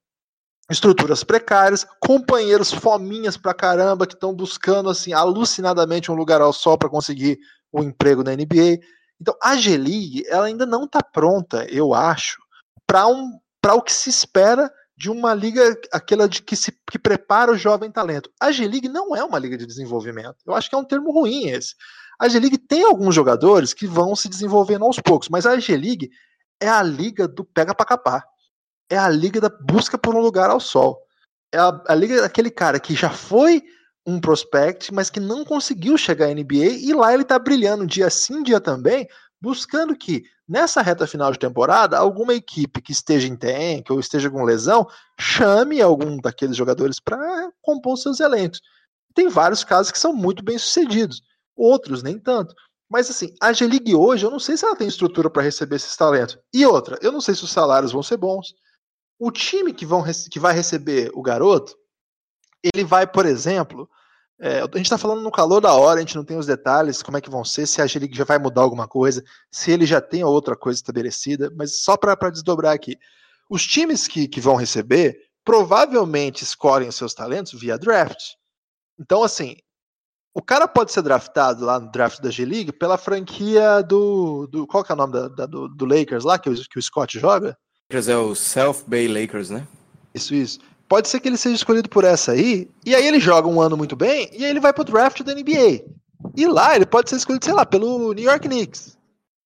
estruturas precárias, companheiros fominhas pra caramba que estão buscando assim alucinadamente um lugar ao sol para conseguir o um emprego na NBA. Então a G-League ela ainda não está pronta, eu acho, para um, para o que se espera de uma liga aquela de que se que prepara o jovem talento. A G-League não é uma liga de desenvolvimento. Eu acho que é um termo ruim esse. A G-League tem alguns jogadores que vão se desenvolvendo aos poucos, mas a G-League é a liga do pega para capar. É a liga da busca por um lugar ao sol. É a, a liga daquele cara que já foi um prospect, mas que não conseguiu chegar à NBA e lá ele tá brilhando dia sim, dia também, buscando que nessa reta final de temporada, alguma equipe que esteja em tank ou esteja com lesão, chame algum daqueles jogadores para compor seus elencos. Tem vários casos que são muito bem sucedidos, outros nem tanto. Mas assim, a G-League hoje, eu não sei se ela tem estrutura para receber esses talentos. E outra, eu não sei se os salários vão ser bons. O time que, vão, que vai receber o garoto, ele vai, por exemplo, é, a gente está falando no calor da hora, a gente não tem os detalhes, como é que vão ser, se a G-League já vai mudar alguma coisa, se ele já tem outra coisa estabelecida, mas só para desdobrar aqui. Os times que, que vão receber provavelmente escolhem os seus talentos via draft. Então, assim, o cara pode ser draftado lá no draft da G-League pela franquia do, do. Qual que é o nome da, da, do, do, Lakers lá, que o, que o Scott joga? É o South Bay Lakers, né? Isso, isso pode ser que ele seja escolhido por essa aí, e aí ele joga um ano muito bem, e aí ele vai pro draft da NBA. E lá ele pode ser escolhido, sei lá, pelo New York Knicks.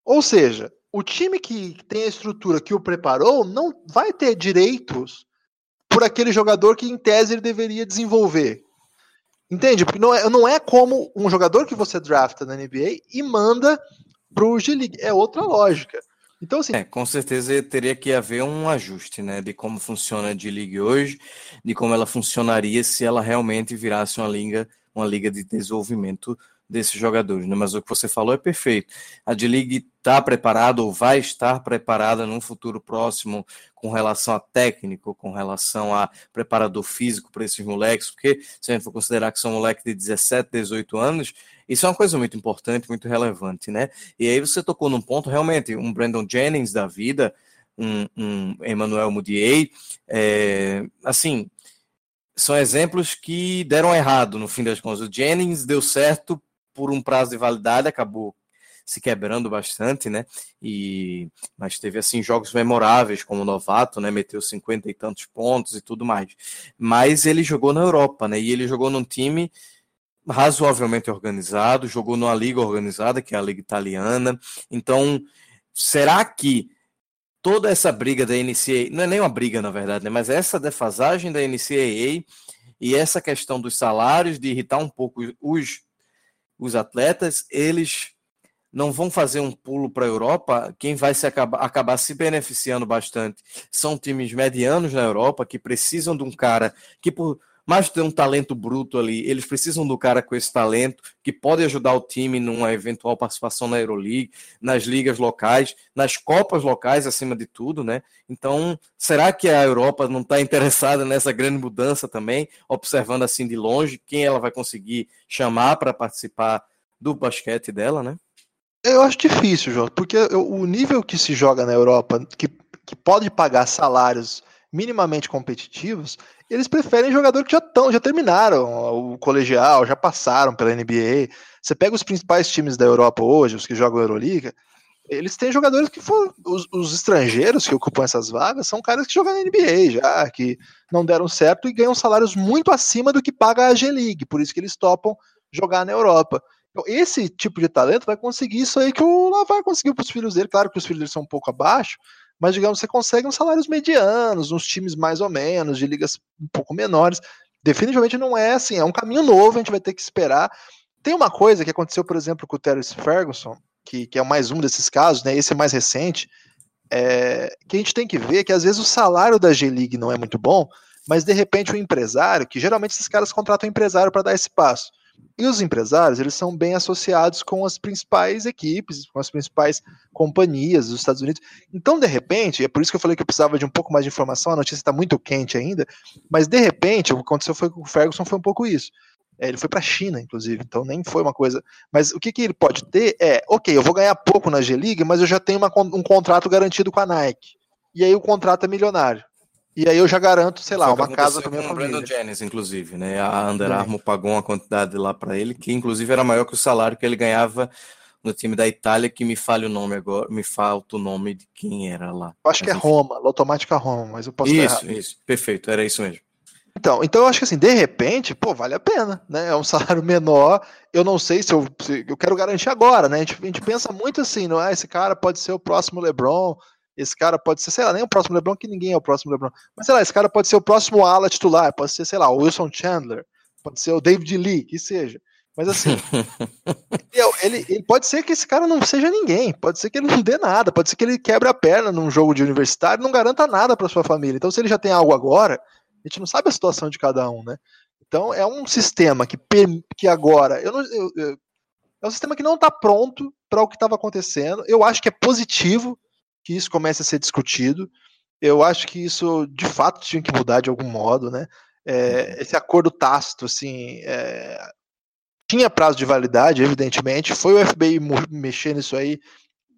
Ou seja, o time que tem a estrutura que o preparou não vai ter direitos por aquele jogador que em tese ele deveria desenvolver. Entende? Porque não é, não é como um jogador que você drafta na NBA e manda pro G-League. É outra lógica. Então, assim. É, com certeza teria que haver um ajuste, né? De como funciona a D-League hoje, de como ela funcionaria se ela realmente virasse uma liga, uma liga de desenvolvimento desses jogadores, né? Mas o que você falou é perfeito. A D-League está preparada ou vai estar preparada num futuro próximo com relação a técnico, com relação a preparador físico para esses moleques, porque se a gente for considerar que são moleques de 17, 18 anos, isso é uma coisa muito importante, muito relevante, né? E aí você tocou num ponto, realmente, um Brandon Jennings da vida, um, um Emmanuel Mudiay, é, assim, são exemplos que deram errado no fim das contas. O Jennings deu certo por um prazo de validade, acabou se quebrando bastante, né? E mas teve assim jogos memoráveis como novato, né? Meteu cinquenta e tantos pontos e tudo mais. Mas ele jogou na Europa, né? E ele jogou num time razoavelmente organizado, jogou numa liga organizada, que é a liga italiana. Então, será que toda essa briga da NCAA, não é nem uma briga na verdade, né, mas essa defasagem da NCAA e essa questão dos salários, de irritar um pouco os, os atletas, eles não vão fazer um pulo para a Europa, quem vai se acabar, acabar se beneficiando bastante são times medianos na Europa que precisam de um cara que por mas tem um talento bruto ali. Eles precisam do cara com esse talento que pode ajudar o time numa eventual participação na Euroleague, nas ligas locais, nas copas locais, acima de tudo, né? Então, será que a Europa não está interessada nessa grande mudança também, observando assim de longe quem ela vai conseguir chamar para participar do basquete dela, né? Eu acho difícil, João, porque o nível que se joga na Europa, que, que pode pagar salários minimamente competitivos, eles preferem jogadores que já estão, já terminaram o colegial, já passaram pela NBA. Você pega os principais times da Europa hoje, os que jogam Euroliga, eles têm jogadores que foram os, os, estrangeiros que ocupam essas vagas são caras que jogam na NBA já, que não deram certo e ganham salários muito acima do que paga a G-League, por isso que eles topam jogar na Europa. Então, esse tipo de talento vai conseguir isso aí que o Lavar conseguiu para os filhos dele. Claro que os filhos dele são um pouco abaixo, mas digamos, você consegue uns salários medianos, uns times mais ou menos, de ligas um pouco menores. Definitivamente não é assim, é um caminho novo, a gente vai ter que esperar. Tem uma coisa que aconteceu, por exemplo, com o Terence Ferguson, que, que é mais um desses casos, né? Esse é mais recente, é, que a gente tem que ver que às vezes o salário da G-League não é muito bom, mas de repente o empresário, que geralmente esses caras contratam um empresário para dar esse passo. E os empresários, eles são bem associados com as principais equipes, com as principais companhias dos Estados Unidos. Então, de repente, é por isso que eu falei que eu precisava de um pouco mais de informação, a notícia está muito quente ainda, mas de repente, o que aconteceu foi com o Ferguson foi um pouco isso. É, ele foi para a China, inclusive, então nem foi uma coisa. Mas o que, que ele pode ter é, ok, eu vou ganhar pouco na G-League, mas eu já tenho uma, um contrato garantido com a Nike. E aí o contrato é milionário. E aí eu já garanto, sei lá, uma casa para minha com família. Brandon Jennings, inclusive, né? A Under Armour pagou uma quantidade lá para ele, que inclusive era maior que o salário que ele ganhava no time da Itália, que me falha o nome agora, me falta o nome de quem era lá. Eu acho mas, que é Roma, automática Roma, mas eu posso Isso, isso, perfeito, era isso mesmo. Então, então eu acho que assim, de repente, pô, vale a pena, né? É um salário menor. Eu não sei se eu, se eu quero garantir agora, né? A gente, a gente pensa muito assim, não é? Esse cara pode ser o próximo LeBron, esse cara pode ser, sei lá, nem o próximo LeBron, que ninguém é o próximo LeBron. Mas sei lá, esse cara pode ser o próximo ala titular, pode ser, sei lá, o Wilson Chandler, pode ser o David Lee, que seja. Mas assim, ele, ele, pode ser que esse cara não seja ninguém, pode ser que ele não dê nada, pode ser que ele quebre a perna num jogo de universitário e não garanta nada para sua família. Então, se ele já tem algo agora, a gente não sabe a situação de cada um, né? Então, é um sistema que, que agora. Eu não, eu, eu, é um sistema que não está pronto para o que estava acontecendo. Eu acho que é positivo que isso comece a ser discutido. Eu acho que isso, de fato, tinha que mudar de algum modo, né? É, esse acordo tácito, assim, é, tinha prazo de validade, evidentemente. Foi o FBI mexer nisso aí,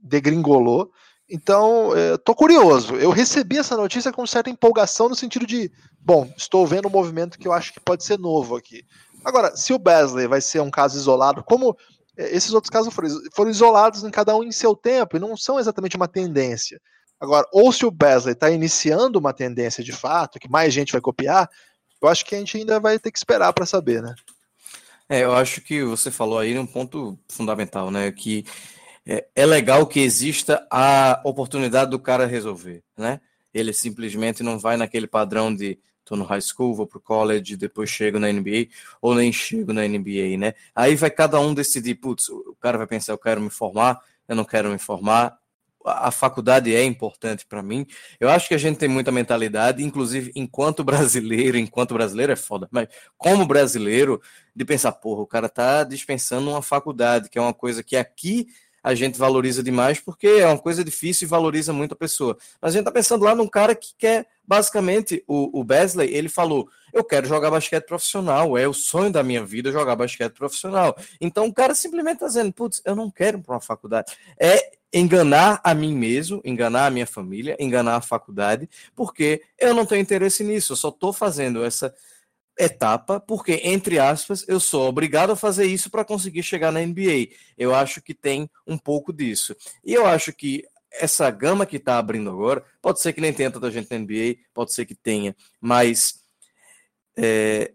degringolou. Então, estou curioso. Eu recebi essa notícia com certa empolgação no sentido de, bom, estou vendo um movimento que eu acho que pode ser novo aqui. Agora, se o Besley vai ser um caso isolado, como é, esses outros casos foram, foram isolados em cada um em seu tempo e não são exatamente uma tendência. Agora, ou se o Besley está iniciando uma tendência de fato, que mais gente vai copiar, eu acho que a gente ainda vai ter que esperar para saber, né? É, eu acho que você falou aí um ponto fundamental, né? Que é, é legal que exista a oportunidade do cara resolver, né? Ele simplesmente não vai naquele padrão de tô no high school, vou pro college, depois chego na NBA, ou nem chego na NBA, né? Aí vai cada um decidir, putz, o cara vai pensar, eu quero me formar, eu não quero me formar, a faculdade é importante para mim. Eu acho que a gente tem muita mentalidade, inclusive enquanto brasileiro, enquanto brasileiro é foda, mas como brasileiro, de pensar, porra, o cara tá dispensando uma faculdade, que é uma coisa que aqui a gente valoriza demais porque é uma coisa difícil e valoriza muito a pessoa. Mas a gente tá pensando lá num cara que quer, basicamente, o, o Besley, ele falou: eu quero jogar basquete profissional, é o sonho da minha vida jogar basquete profissional. Então o cara simplesmente tá dizendo: putz, eu não quero ir para uma faculdade. É enganar a mim mesmo, enganar a minha família, enganar a faculdade, porque eu não tenho interesse nisso, eu só estou fazendo essa etapa porque, entre aspas, eu sou obrigado a fazer isso para conseguir chegar na NBA. Eu acho que tem um pouco disso. E eu acho que essa gama que está abrindo agora, pode ser que nem tenha tanta gente na NBA, pode ser que tenha, mas é,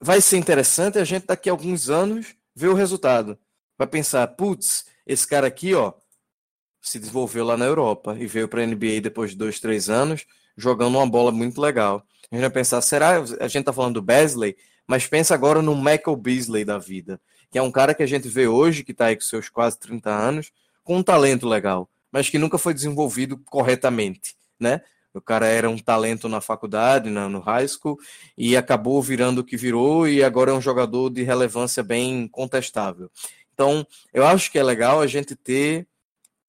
vai ser interessante a gente daqui a alguns anos ver o resultado. Vai pensar, putz, esse cara aqui, ó, se desenvolveu lá na Europa e veio para a NBA depois de dois, três anos, jogando uma bola muito legal. A gente vai pensar, será a gente está falando do Besley, mas pensa agora no Michael Beasley da vida, que é um cara que a gente vê hoje, que está aí com seus quase 30 anos, com um talento legal, mas que nunca foi desenvolvido corretamente, né? O cara era um talento na faculdade, no high school, e acabou virando o que virou, e agora é um jogador de relevância bem contestável. Então, eu acho que é legal a gente ter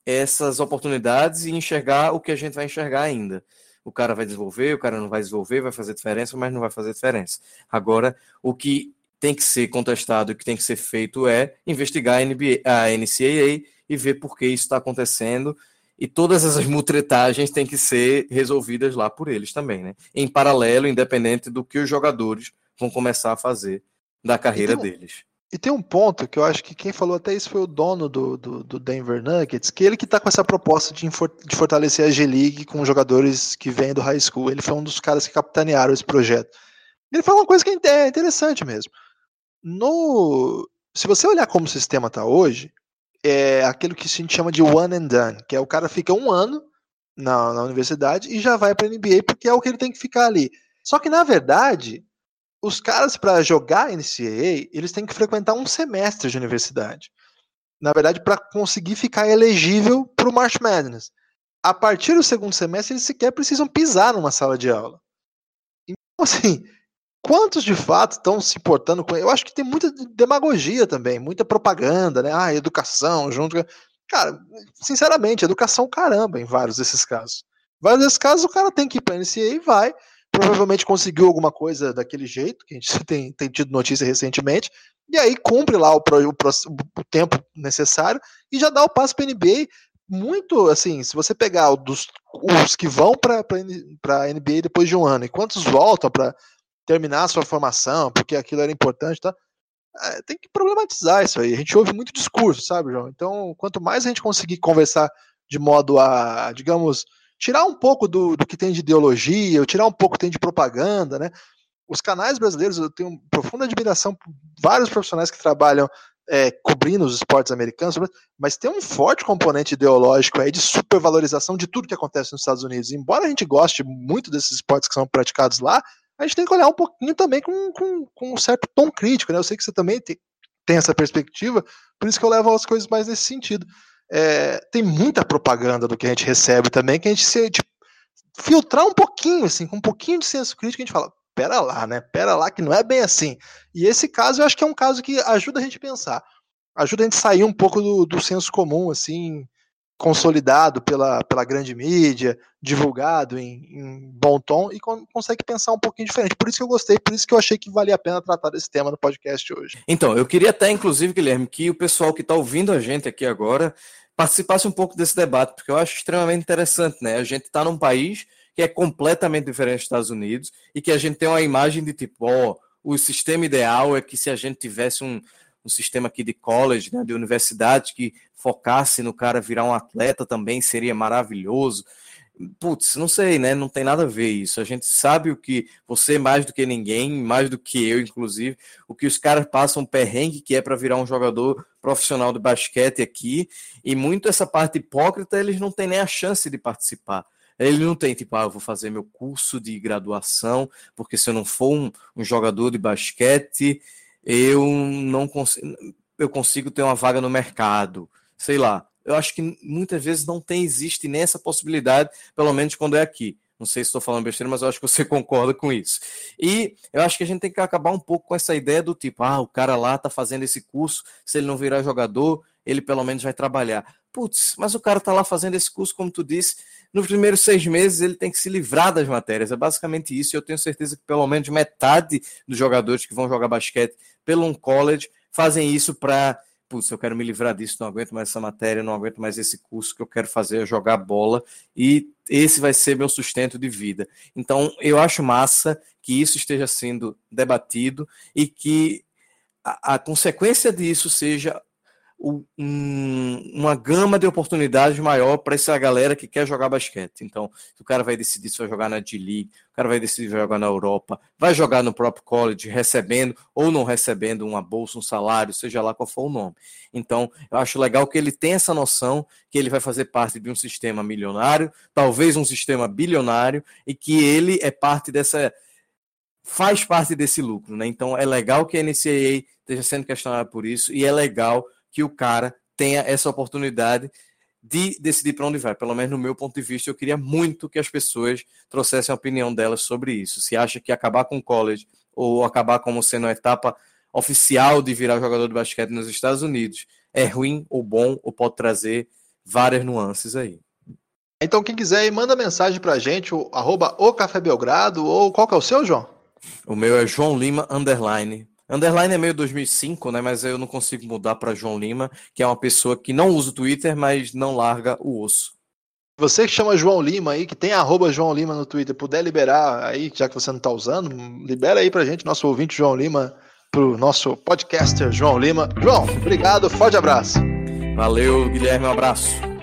essas oportunidades e enxergar o que a gente vai enxergar ainda. O cara vai desenvolver, o cara não vai desenvolver, vai fazer diferença, mas não vai fazer diferença. Agora, o que tem que ser contestado, o que tem que ser feito é investigar a, NBA, a NCAA e ver por que isso está acontecendo. E todas essas mutretagens têm que ser resolvidas lá por eles também, né? Em paralelo, independente do que os jogadores vão começar a fazer da carreira então, deles. E tem um ponto que eu acho que quem falou até isso foi o dono do, do, do Denver Nuggets, que ele que está com essa proposta de, de fortalecer a G-League com jogadores que vêm do high school. Ele foi um dos caras que capitanearam esse projeto. Ele falou uma coisa que é interessante mesmo. No, se você olhar como o sistema está hoje, é aquilo que a gente chama de one and done, que é o cara fica um ano na, na universidade e já vai para a NBA porque é o que ele tem que ficar ali. Só que na verdade os caras, para jogar NCAA, eles têm que frequentar um semestre de universidade. Na verdade, para conseguir ficar elegível para o March Madness. A partir do segundo semestre, eles sequer precisam pisar numa sala de aula. Então, assim, quantos de fato estão se importando com. Eu acho que tem muita demagogia também, muita propaganda, né? Ah, educação junto. Cara, sinceramente, educação caramba em vários desses casos. Vários desses casos, o cara tem que ir para NCAA e vai provavelmente conseguiu alguma coisa daquele jeito, que a gente tem, tem tido notícia recentemente, e aí cumpre lá o, o, o tempo necessário e já dá o passo para a NBA. Muito assim, se você pegar dos, os que vão para a NBA depois de um ano e quantos voltam para terminar a sua formação, porque aquilo era importante, tá? É, tem que problematizar isso aí. A gente ouve muito discurso, sabe, João? Então, quanto mais a gente conseguir conversar de modo a, digamos, tirar um pouco do, do que tem de ideologia, ou tirar um pouco que tem de propaganda, né? Os canais brasileiros, eu tenho profunda admiração por vários profissionais que trabalham é, cobrindo os esportes americanos, mas tem um forte componente ideológico aí de supervalorização de tudo que acontece nos Estados Unidos. Embora a gente goste muito desses esportes que são praticados lá, a gente tem que olhar um pouquinho também com, com, com um certo tom crítico, né? Eu sei que você também tem, tem essa perspectiva, por isso que eu levo as coisas mais nesse sentido. É, tem muita propaganda do que a gente recebe também, que a gente se tipo, filtrar um pouquinho, assim, com um pouquinho de senso crítico, a gente fala, pera lá, né? Pera lá, que não é bem assim. E esse caso eu acho que é um caso que ajuda a gente a pensar. Ajuda a gente a sair um pouco do, do senso comum, assim, consolidado pela, pela grande mídia, divulgado em, em bom tom e con consegue pensar um pouquinho diferente. Por isso que eu gostei, por isso que eu achei que valia a pena tratar desse tema no podcast hoje. Então, eu queria até, inclusive, Guilherme, que o pessoal que está ouvindo a gente aqui agora participasse um pouco desse debate, porque eu acho extremamente interessante, né? A gente está num país que é completamente diferente dos Estados Unidos e que a gente tem uma imagem de tipo, ó, oh, o sistema ideal é que se a gente tivesse um, um sistema aqui de college, né, de universidade, que focasse no cara virar um atleta também, seria maravilhoso. Putz, não sei, né? Não tem nada a ver isso. A gente sabe o que você, mais do que ninguém, mais do que eu, inclusive, o que os caras passam perrengue que é para virar um jogador profissional de basquete aqui, e muito essa parte hipócrita, eles não têm nem a chance de participar. Ele não tem, tipo, ah, eu vou fazer meu curso de graduação, porque se eu não for um, um jogador de basquete, eu não consigo, eu consigo ter uma vaga no mercado sei lá. Eu acho que muitas vezes não tem, existe nem essa possibilidade, pelo menos quando é aqui. Não sei se estou falando besteira, mas eu acho que você concorda com isso. E eu acho que a gente tem que acabar um pouco com essa ideia do tipo, ah, o cara lá tá fazendo esse curso, se ele não virar jogador, ele pelo menos vai trabalhar. Putz, mas o cara tá lá fazendo esse curso, como tu disse, nos primeiros seis meses ele tem que se livrar das matérias. É basicamente isso. E eu tenho certeza que pelo menos metade dos jogadores que vão jogar basquete pelo um college fazem isso para putz, eu quero me livrar disso, não aguento mais essa matéria, não aguento mais esse curso que eu quero fazer é jogar bola e esse vai ser meu sustento de vida. Então, eu acho massa que isso esteja sendo debatido e que a, a consequência disso seja um, uma gama de oportunidades maior para essa galera que quer jogar basquete. Então, o cara vai decidir se vai jogar na D-League, o cara vai decidir se vai jogar na Europa, vai jogar no próprio college, recebendo ou não recebendo uma bolsa, um salário, seja lá qual for o nome. Então, eu acho legal que ele tenha essa noção que ele vai fazer parte de um sistema milionário, talvez um sistema bilionário, e que ele é parte dessa faz parte desse lucro, né? Então é legal que a NCAA esteja sendo questionada por isso e é legal que o cara tenha essa oportunidade de decidir para onde vai. Pelo menos no meu ponto de vista, eu queria muito que as pessoas trouxessem a opinião delas sobre isso. Se acha que acabar com o college ou acabar como sendo a etapa oficial de virar jogador de basquete nos Estados Unidos é ruim ou bom ou pode trazer várias nuances aí. Então, quem quiser, manda mensagem para a gente, o, arroba o Café Belgrado, ou qual que é o seu, João? O meu é João Lima, underline, Underline é meio 2005, né? Mas eu não consigo mudar para João Lima, que é uma pessoa que não usa o Twitter, mas não larga o osso. Você que chama João Lima aí, que tem arroba João Lima no Twitter, puder liberar aí, já que você não está usando, libera aí pra gente, nosso ouvinte João Lima, pro nosso podcaster João Lima. João, obrigado, forte abraço. Valeu, Guilherme, um abraço.